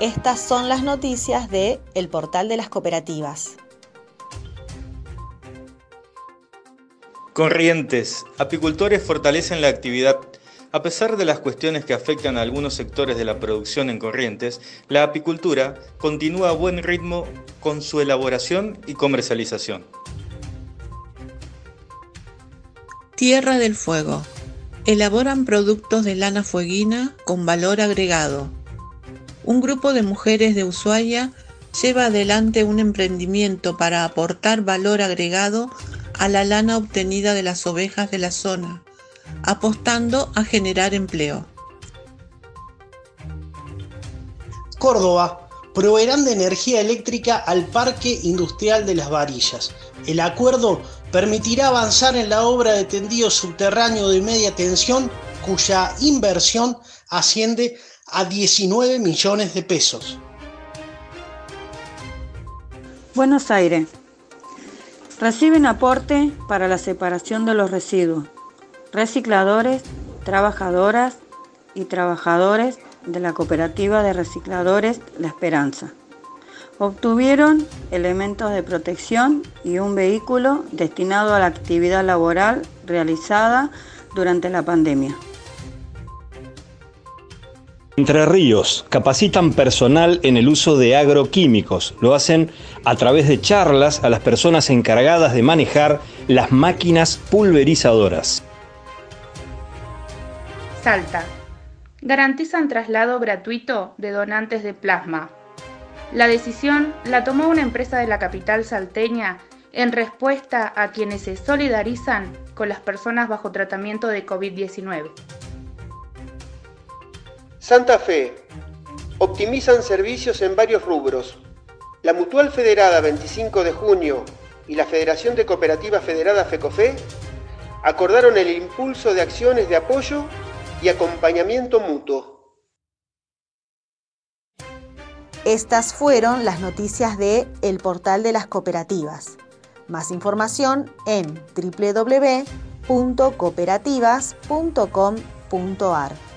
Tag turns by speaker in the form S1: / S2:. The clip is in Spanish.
S1: Estas son las noticias de El Portal de las Cooperativas.
S2: Corrientes. Apicultores fortalecen la actividad. A pesar de las cuestiones que afectan a algunos sectores de la producción en Corrientes, la apicultura continúa a buen ritmo con su elaboración y comercialización.
S3: Tierra del Fuego. Elaboran productos de lana fueguina con valor agregado. Un grupo de mujeres de Ushuaia lleva adelante un emprendimiento para aportar valor agregado a la lana obtenida de las ovejas de la zona, apostando a generar empleo.
S4: Córdoba proveerán de energía eléctrica al Parque Industrial de las Varillas. El acuerdo permitirá avanzar en la obra de tendido subterráneo de media tensión cuya inversión asciende a 19 millones de pesos.
S5: Buenos Aires, Reciben aporte para la separación de los residuos. Recicladores, trabajadoras y trabajadores de la cooperativa de recicladores La Esperanza. Obtuvieron elementos de protección y un vehículo destinado a la actividad laboral realizada durante la pandemia.
S6: Entre Ríos capacitan personal en el uso de agroquímicos. Lo hacen a través de charlas a las personas encargadas de manejar las máquinas pulverizadoras.
S7: Salta. Garantizan traslado gratuito de donantes de plasma. La decisión la tomó una empresa de la capital salteña en respuesta a quienes se solidarizan con las personas bajo tratamiento de COVID-19.
S8: Santa Fe. Optimizan servicios en varios rubros. La Mutual Federada 25 de junio y la Federación de Cooperativas Federada FECOFE acordaron el impulso de acciones de apoyo y acompañamiento mutuo.
S1: Estas fueron las noticias de El Portal de las Cooperativas. Más información en www.cooperativas.com.ar.